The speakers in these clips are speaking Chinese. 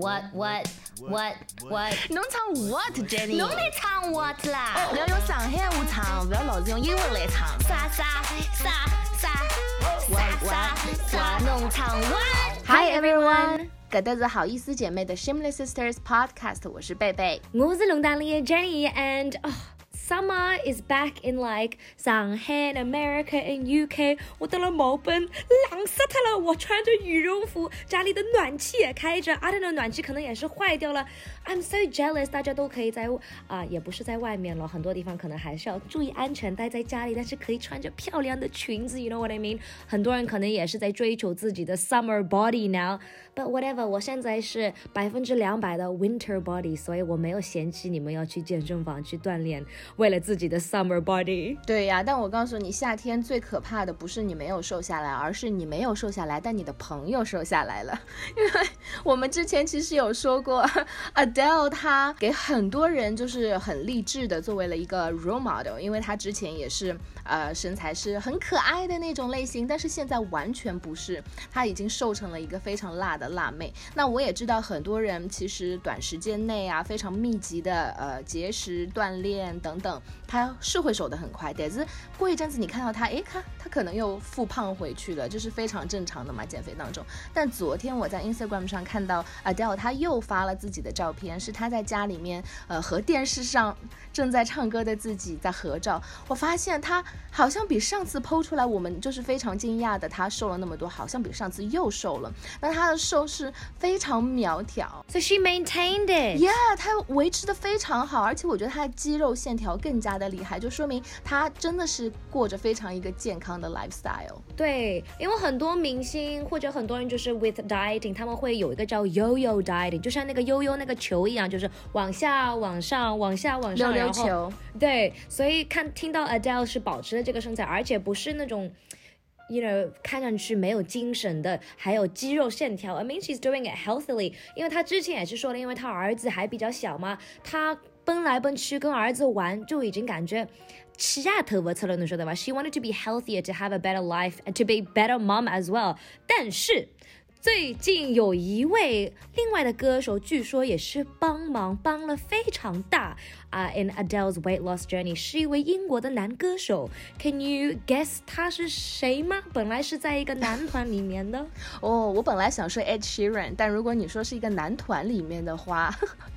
what what what what？侬唱 what Jenny？侬来唱 what 啦？不要用上海话唱，不要老是用英文来唱。啥啥啥啥 what 啥？侬唱 what？Hi everyone，搿搭是好意思姐妹的 Shameless Sisters Podcast，我是贝贝。我是龙丹里的 Jenny and oh, summer is back in like Shanghai, America and UK。我到了毛病，冷死他了。我穿着羽绒服，家里的暖气也开着，阿德的暖气可能也是坏掉了。I'm so jealous，大家都可以在啊、也不是在外面了，很多地方可能还是要注意安全，待在家里，但是可以穿着漂亮的裙子，you know what I mean？很多人可能也是在追求自己的 summer body now。But whatever，我现在是百分之两百的 winter body，所以我没有嫌弃你们要去健身房去锻炼，为了自己的 summer body。对呀，但我告诉你，夏天最可怕的不是你没有瘦下来，而是你没有瘦下来，但你的朋友瘦下来了。因为我们之前其实有说过 啊，Adele 她给很多人就是很励志的，作为了一个 role model，因为她之前也是呃身材是很可爱的那种类型，但是现在完全不是，她已经瘦成了一个非常辣的辣妹。那我也知道很多人其实短时间内啊非常密集的呃节食锻炼等等，她是会瘦得很快，但是过一阵子你看到她，诶，看她可能又复胖回去了，这是非常正常的嘛，减肥当中。但昨天我在 Instagram 上看到 Adele，她又发了自己的照片，是他在家里面呃和电视上正在唱歌的自己在合照。我发现他好像比上次剖出来，我们就是非常惊讶的，他瘦了那么多，好像比上次又瘦了。那他的瘦是非常苗条。So she maintained it. Yeah，他维持的非常好，而且我觉得他的肌肉线条更加的厉害，就说明他真的是过着非常一个健康的 lifestyle。对，因为很多明星或者很多人就是 with dieting，他们会有一个叫 yo-yo dieting，就像那个悠悠那个球一样，就是往下、往上、往下、往上，溜后球。对，所以看听到 Adele 是保持了这个身材，而且不是那种。You know，看上去没有精神的，还有肌肉线条。I mean, she's doing it healthily，因为她之前也是说了，因为她儿子还比较小嘛，她奔来奔去跟儿子玩，就已经感觉吃下头发吃了，你说对吧？She wanted to be healthier, to have a better life, and to be better mom as well。但是最近有一位另外的歌手，据说也是帮忙帮了非常大啊、i n Adele's weight loss journey，是一位英国的男歌手。Can you guess 他是谁吗？本来是在一个男团里面的。哦，我本来想说 Ed Sheeran，但如果你说是一个男团里面的话，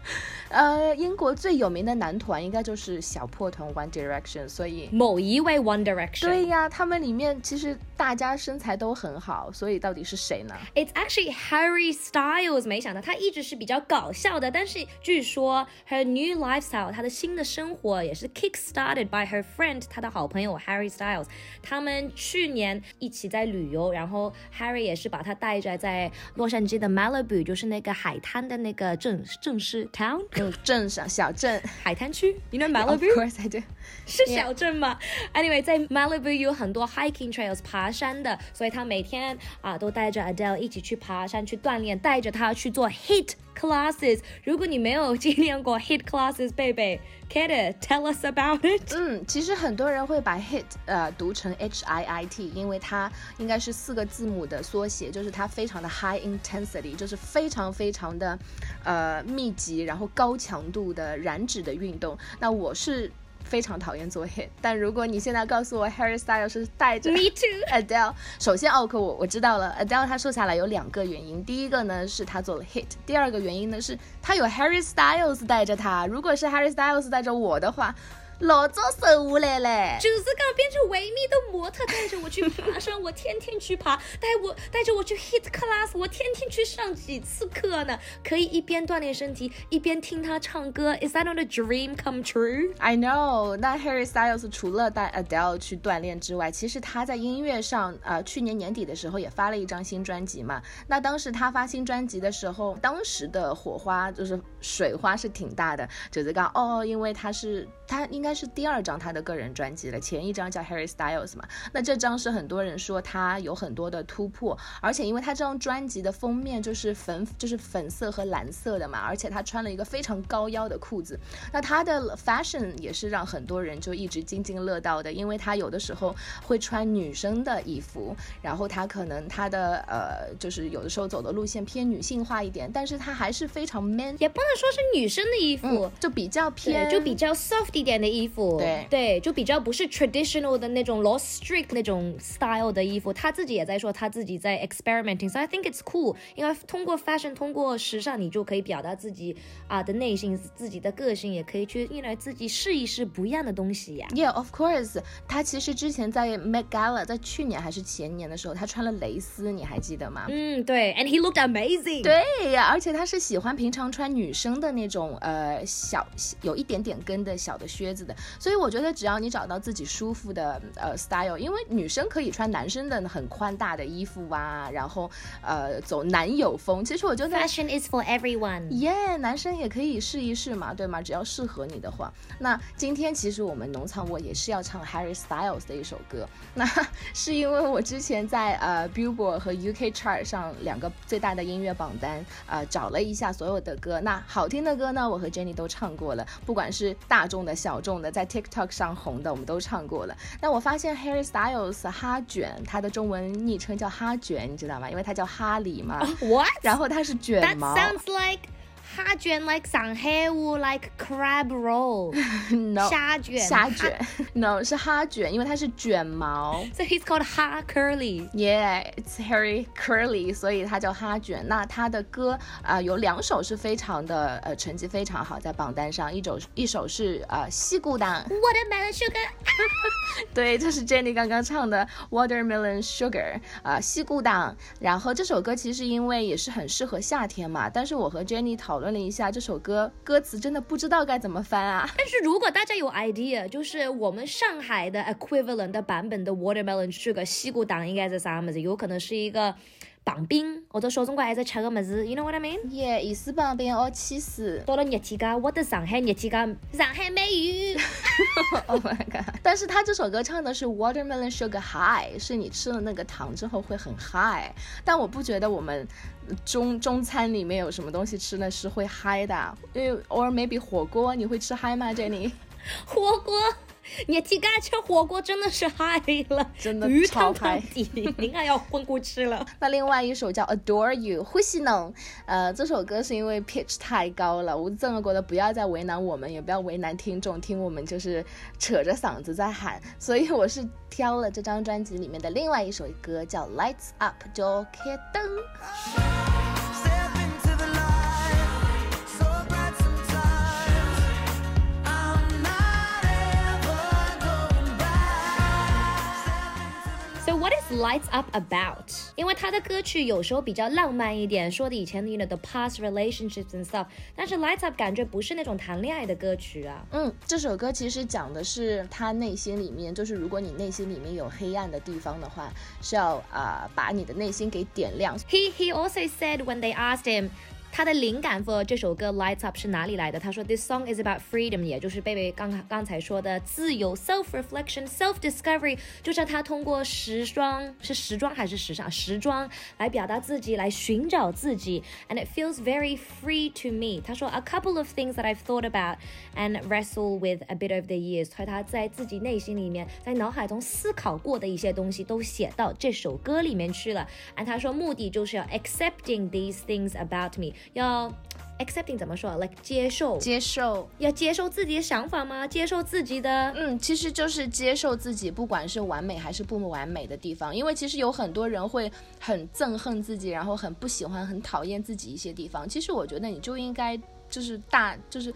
呃，英国最有名的男团应该就是小破团 One Direction，所以。某一位 One Direction。对呀，他们里面其实大家身材都很好，所以到底是谁呢？It's actually Harry Styles。没想到他一直是比较搞笑的，但是据说 her new lifestyle，她的新的生活也是 kick started by her friend，她的好朋友 Harry Styles。他们去年一起在旅游，然后 Harry 也是把他带着在洛杉矶的 Malibu，就是那个海滩的那个镇镇市 town 嗯，镇上小镇海滩区，you know Malibu？course I do。是小镇吗？Anyway，在 Malibu 有很多 hiking trails 爬山的，所以他每天啊都带着 Adele 一起去爬山去锻炼，带着他去做 HIT classes。如果你没有经历过 HIT classes，贝贝 k a t tell us about it。嗯，其实很多人会把 hit 呃读成 H I I T，因为它应该是四个字母的缩写，就是它非常的 high intensity，就是非常非常的呃密集，然后高强度的燃脂的运动。那我是非常讨厌做 hit，但如果你现在告诉我 Harry Styles 是带着 Me too。Adele，首先奥克我我知道了，Adele 她瘦下来有两个原因，第一个呢是她做了 hit，第二个原因呢是她有 Harry Styles 带着她。如果是 Harry Styles 带着我的话，老早瘦下来嘞。就是刚变成维密的模特，带着我去爬山，我天天去爬；带我带着我去 hit class，我天天去上几次课呢。可以一边锻炼身体，一边听他唱歌。Is that not a dream come true？I know，那 Harry Styles 除了带 Adele 去锻炼之外，其实他在音乐上，呃，去年年底的时候也发了一张新专辑嘛。那当时他发新专辑的时候，当时的火花就是水花是挺大的，就是讲哦，因为他是他应该该是第二张他的个人专辑了，前一张叫 Harry Styles 嘛。那这张是很多人说他有很多的突破，而且因为他这张专辑的封面就是粉就是粉色和蓝色的嘛，而且他穿了一个非常高腰的裤子，那他的 fashion 也是让很多人就一直津津乐道的，因为他有的时候会穿女生的衣服，然后他可能他的呃就是有的时候走的路线偏女性化一点，但是他还是非常 man，也不能说是女生的衣服，嗯，就比较偏，就比较 soft 一点的衣服，对对，就比较不是 traditional 的那种 Lost strict 那种 style 的衣服。他自己也在说他自己在 experimenting，so I think it's cool，因为通过 fashion，通过时尚，你就可以表达自己啊的内心，自己的个性，也可以去，因为自己试一试不一样的东西呀。Yeah, of course。他其实之前在 Met Gala，在去年还是前年的时候，他穿了蕾丝，你还记得吗？嗯，对，and he looked amazing。对呀，而且他是喜欢平常穿女生的那种呃小有一点点跟的小的靴子的，所以我觉得只要你找到自己舒服的呃 style，因为女生可以穿男生的很宽大的衣服啊，然后呃走男友风，其实我觉得 Fashion is for everyone。耶男生也可以试一试嘛，对吗？只要适合你的话。那今天其实我们农场我也是要唱 Harry Styles 的一首歌，那 是因为我之前在呃 Billboard 和 UK Chart 上两个最大的音乐榜单呃找了一下所有的歌，那好听的歌呢，我和 Jenny 都唱过了，不管是大众的、小众的，在 TikTok 上红的，我们都唱过了。那我发现 Harry Styles 哈卷，他的中文昵称叫哈卷，你知道吗？因为他叫哈里嘛，What？然后他是卷 That 毛。sounds like 虾卷 like 上海话 like crab roll。 no 虾卷虾卷，no 是哈卷，因为它是卷毛。 So he's called Ha Curly。 Yeah, it's Harry Curly，所以他叫哈卷。那他的歌啊、有两首是非常的呃成绩非常好，在榜单上，一首一首是呃西固党， Watermelon sugar。对，这是 Jenny 刚刚唱的 Watermelon Sugar 啊、西固党。然后这首歌其实因为也是很适合夏天嘛，但是我和 Jenny 讨论 了一下，这首歌歌词真的不知道该怎么翻啊。但是如果大家有 idea，就是我们上海的 equivalent 的版本的 watermelon sugar 西瓜糖应该是啥么子？有可能是一个棒冰，或者小辰光还在吃个么子，you know what I mean？耶，意思旁边哦，气死。到了热天家，我的上海热天家，上海美语。Oh my god！但是他这首歌唱的是 watermelon sugar high，是你吃了那个糖之后会很 high。但我不觉得我们中中餐里面有什么东西吃的是会 high 的，因为 or maybe 火锅，你会吃嗨吗，Jenny？火锅，热天家吃火锅真的是嗨了，真的鱼超汤嗨汤底，应该 要混过去了。那另外一首叫 Adore You，呼吸能。呃，这首歌是因为 pitch 太高了，我真的觉得不要再为难我们，也不要为难听众，听我们就是扯着嗓子在喊，所以我是挑了这张专辑里面的另外一首歌叫 Lights Up，就开灯。So what is Lights Up about？因为他的歌曲有时候比较浪漫一点，说的以前的 you know the past relationships and stuff，但是 Lights Up 感觉不是那种谈恋爱的歌曲啊。嗯，这首歌其实讲的是他内心里面，就是如果你内心里面有黑暗的地方的话，是要啊、呃把你的内心给点亮。 He he also said when they asked him. 他的灵感 for 这首歌 Lights Up 是哪里来的？他说 This song is about freedom，也就是贝贝刚刚才说的自由、self reflection、self discovery，就是他通过时装是时装还是时尚时装来表达自己，来寻找自己，and it feels very free to me。他说 A couple of things that I've thought about and wrestle with a bit over the years，和他在自己内心里面，在脑海中思考过的一些东西都写到这首歌里面去了。and 他说目的就是要 accepting these things about me， 要 accepting 怎么说？like 接受，接受，要接受自己的想法吗？接受自己的。嗯，其实就是接受自己，不管是完美还是不完美的地方。因为其实有很多人会很憎恨自己，然后很不喜欢、很讨厌自己一些地方。其实我觉得你就应该就是大就是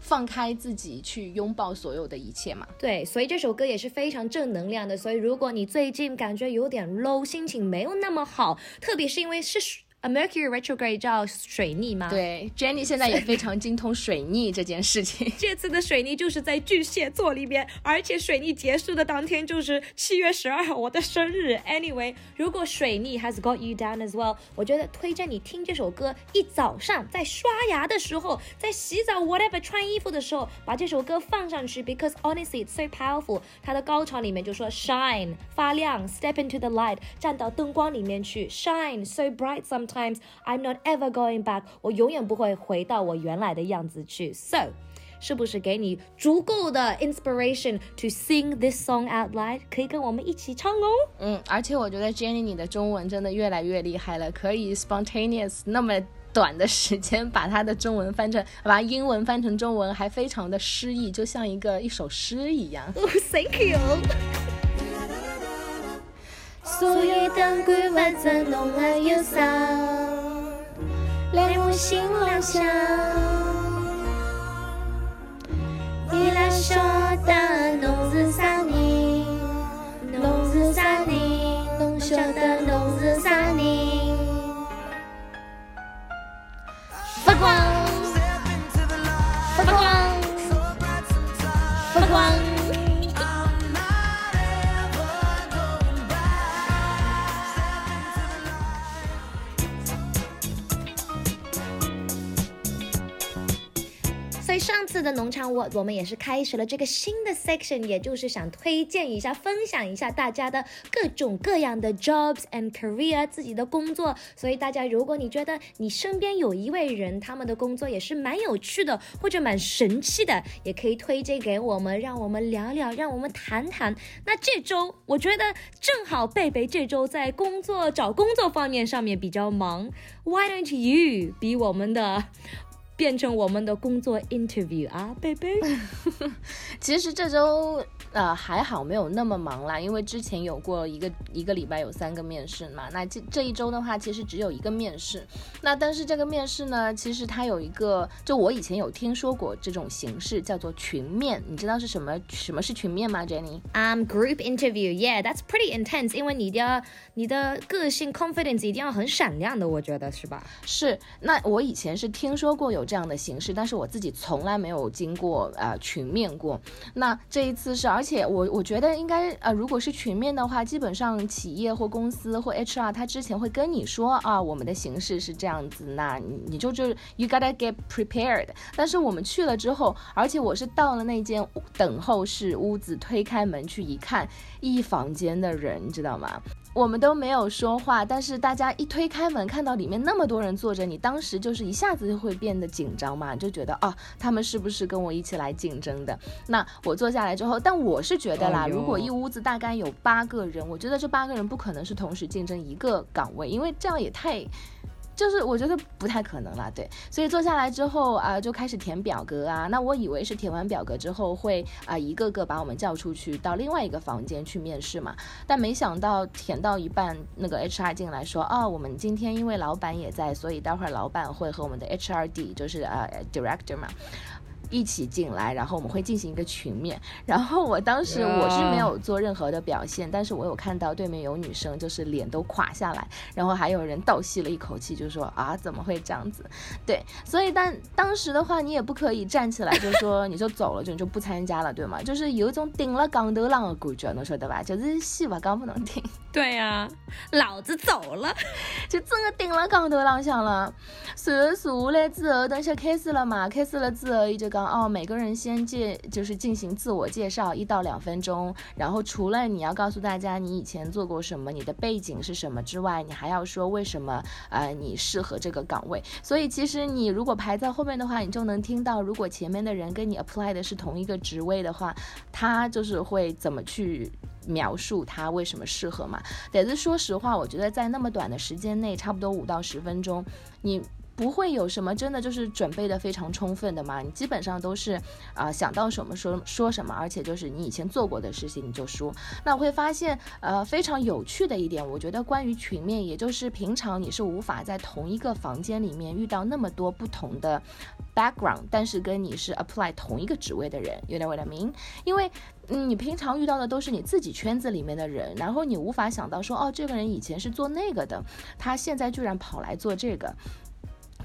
放开自己，去拥抱所有的一切嘛。对，所以这首歌也是非常正能量的。所以如果你最近感觉有点 low，心情没有那么好，特别是因为是。A Mercury retrograde 叫水逆吗？。对，Jenny 现在也非常精通水逆这件事情。这次的水逆就是在巨蟹座里面，而且水逆结束的当天就是七月十二号，我的生日。Anyway，如果水逆 has got you down as well，我觉得推荐你听这首歌，一早上在刷牙的时候，在洗澡 whatever 穿衣服的时候，把这首歌放上去，because honestly it's so powerful。它的高潮里面就说 shine 发亮，step into the light，站到灯光里面去，shine so bright sometimes I'm not ever going back，我永远不会回到我原来的样子去。So。是不是给你足够的 inspiration to sing this song out loud？可以跟我们一起唱哦。嗯，而且我觉得 Jenny 你的中文真的越来越厉害了，可以 spontaneous 那么短的时间把它的中文翻成，把英文翻成中文，还非常的诗意，就像一个一首诗一样。哦，Thank you。所有灯光完整弄了忧伤，在我心亮相。的农场我我们也是开始了这个新的 section，也就是想推荐一下、分享一下大家的各种各样的 jobs and career 自己的工作。所以大家，如果你觉得你身边有一位人，他们的工作也是蛮有趣的，或者蛮神奇的，也可以推荐给我们，让我们聊聊，让我们谈谈。那这周我觉得正好贝贝这周在工作找工作方面上面比较忙，Why don't you 比我们的？变成我们的工作 interview 啊，贝贝。其实这周呃还好没有那么忙啦，因为之前有过一个一个礼拜有三个面试嘛。那这这一周的话，其实只有一个面试。那但是这个面试呢，其实它有一个，就我以前有听说过这种形式，叫做群面。你知道是什么什么是群面吗，Jenny？Um, group interview, yeah, that's pretty intense. 因为你的你的个性 confidence 一定要很闪亮的，我觉得是吧？是，那我以前是听说过有这样的形式，但是我自己从来没有经过呃群面过。那这一次是，而且我我觉得应该呃，如果是群面的话，基本上企业或公司或 HR 他之前会跟你说啊，我们的形式是这样子，那你你就就 you gotta get prepared。但是我们去了之后，而且我是到了那间等候室屋子，推开门去一看，一房间的人，你知道吗？我们都没有说话，但是大家一推开门，看到里面那么多人坐着，你当时就是一下子就会变得紧张嘛，就觉得哦，他们是不是跟我一起来竞争的？那我坐下来之后，但我是觉得啦，哎如果一屋子大概有八个人，我觉得这八个人不可能是同时竞争一个岗位，因为这样也太。就是我觉得不太可能啦，对，所以坐下来之后啊、就开始填表格啊。那我以为是填完表格之后会啊、一个个把我们叫出去到另外一个房间去面试嘛，但没想到填到一半，那个 HR 进来说，哦，我们今天因为老板也在，所以待会儿老板会和我们的 HRD，就是呃 director 嘛。一起进来，然后我们会进行一个群面。然后我当时我是没有做任何的表现但是我有看到对面有女生就是脸都垮下来，然后还有人倒吸了一口气，就说啊怎么会这样子？对，所以但当时的话，你也不可以站起来就说你就走了，就你就不参加了，对吗？就是有一种顶了杠头浪的感觉，能晓得吧？就是戏不讲不能听。对呀、老子走了。就真的顶了杠头浪向了。随后坐下来之后，等下开始了嘛，开始了之后，伊就讲哦，每个人先介就是进行自我介绍一到两分钟，然后除了你要告诉大家你以前做过什么，你的背景是什么之外，你还要说为什么呃你适合这个岗位。所以其实你如果排在后面的话，你就能听到，如果前面的人跟你 apply 的是同一个职位的话，他就是会怎么去。描述它为什么适合嘛？但是说实话，我觉得在那么短的时间内，差不多五到十分钟，你不会有什么真的就是准备的非常充分的嘛，你基本上都是啊、想到什么说说什么，而且就是你以前做过的事情你就说。那我会发现呃非常有趣的一点，我觉得关于群面，也就是平常你是无法在同一个房间里面遇到那么多不同的 background，但是跟你是 apply 同一个职位的人，you know what I mean？因为，你平常遇到的都是你自己圈子里面的人，然后你无法想到说，哦，这个人以前是做那个的，他现在居然跑来做这个。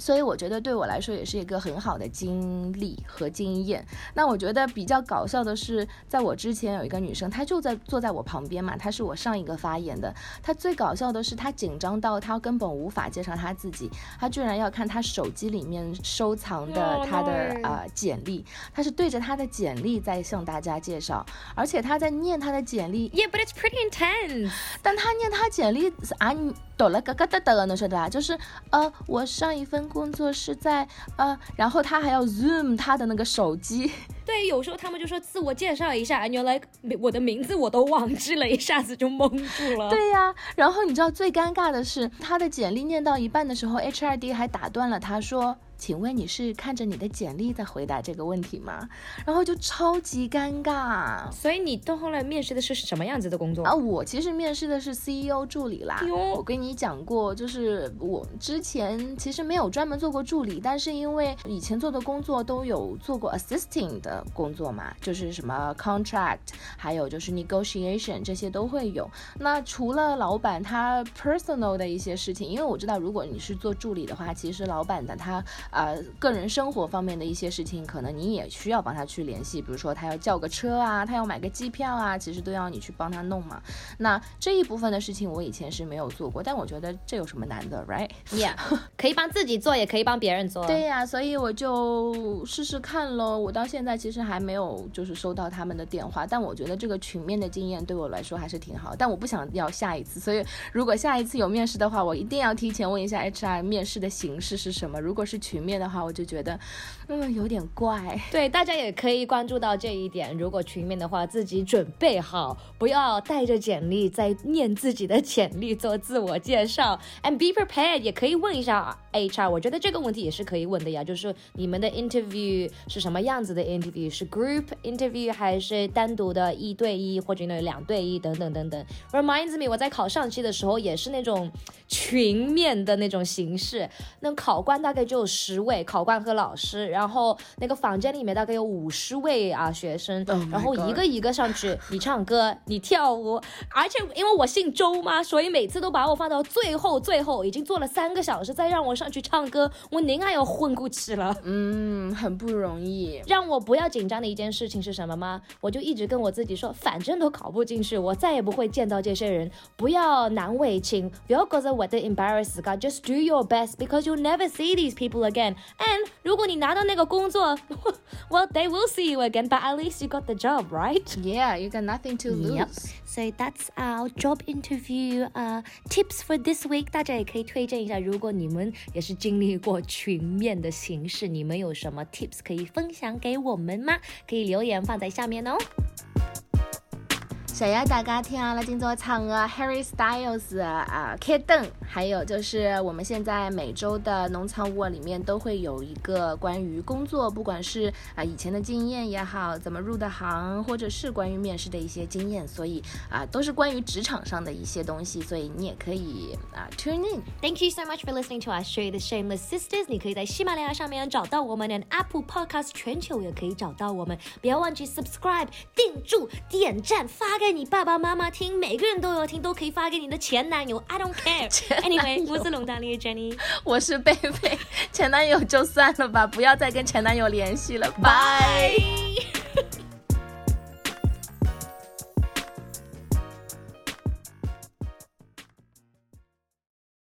所以我觉得对我来说也是一个很好的经历和经验。那我觉得比较搞笑的是，在我之前有一个女生，她就在坐在我旁边嘛，她是我上一个发言的。她最搞笑的是，她紧张到她根本无法介绍她自己，她居然要看她手机里面收藏的 Oh, 她的.呃简历，她是对着她的简历在向大家介绍，而且她在念她的简历，Yeah, but it's pretty intense. 但她念她简历啊，你抖了嘎嘎哒哒了，那是对吧？就是呃，我上一份工作是在呃，然后他还要 zoom 他的那个手机，对，有时候他们就说自我介绍一下，and you're like，我的名字我都忘记了，一下子就懵住了。对呀、然后你知道最尴尬的是，他的简历念到一半的时候，HRD 还打断了他说。请问你是看着你的简历在回答这个问题吗？然后就超级尴尬。所以你到后来面试的是什么样子的工作？啊，我其实面试的是 CEO 助理啦。我跟你讲过，就是我之前其实没有专门做过助理，但是因为以前做的工作都有做过 assisting 的工作嘛，就是什么 contract，还有就是 negotiation 这些都会有。那除了老板他 personal 的一些事情，因为我知道如果你是做助理的话，其实老板的他呃个人生活方面的一些事情，可能你也需要帮他去联系，比如说他要叫个车啊，他要买个机票啊，其实都要你去帮他弄嘛。那这一部分的事情我以前是没有做过，但我觉得这有什么难的，right？Yeah，可以帮自己做，也可以帮别人做。对呀、所以我就试试看喽。我到现在其实还没有就是收到他们的电话，但我觉得这个群面的经验对我来说还是挺好。但我不想要下一次，所以如果下一次有面试的话，我一定要提前问一下 HR 面试的形式是什么。如果是群面的话，我就觉得嗯有点怪。对，大家也可以关注到这一点。如果群面的话，自己准备好，不要带着简历在念自己的简历做自我介绍，and be prepared。也可以问一下 HR，我觉得这个问题也是可以问的呀，就是你们的 interview 是什么样子的 interview？是 group interview 还是单独的一对一或者呢两对一等等等等。Reminds me，我在考上期的时候也是那种群面的那种形式，那考官大概就有十位考官和老师，然后那个房间里面大概有五十位啊学生 Oh 然后一个一个上去，你唱歌，你跳舞，而且因为我姓周嘛，所以每次都把我放到最后最后，已经做了三个小时，再让我上去唱歌，我宁还要混过去了。嗯，很不容易。让我不要紧张的一件事情是什么吗？我就一直跟我自己说，反正都考不进去，我再也不会见到这些人，不要难为情，不要觉得我的 embarrass 噶，just do your best because you'll never see these people again. And 如果你拿到那个工作，well they will see you again, but at least you got the job, right? Yeah, you got nothing to lose. Yep. So that's our job interview uh tips for this week. 大家也可以推荐一下，如果你们也是经历过群面的形式，你们有什么 tips 可以分享给我们吗？可以留言放在下面哦。 想要大家听了今朝唱的 Harry Styles 啊、开灯，还有就是我们现在每周的农场窝里面都会有一个关于工作，不管是啊、以前的经验也好，怎么入的行，或者是关于面试的一些经验，所以啊、都是关于职场上的一些东西，所以你也可以啊、tune in。Thank you so much for listening to our show, The Shameless Sisters。你可以在喜马拉雅上面找到我们，and Apple Podcast 全球也可以找到我们。不要忘记 subscribe、订住、点赞，发给你爸爸妈妈听，每个人都有听，都可以发给你的前男友。I don't care. Anyway，友我是龙大妮 Jenny。我是贝贝，前男友就算了吧，不要再跟前男友联系了，拜。拜。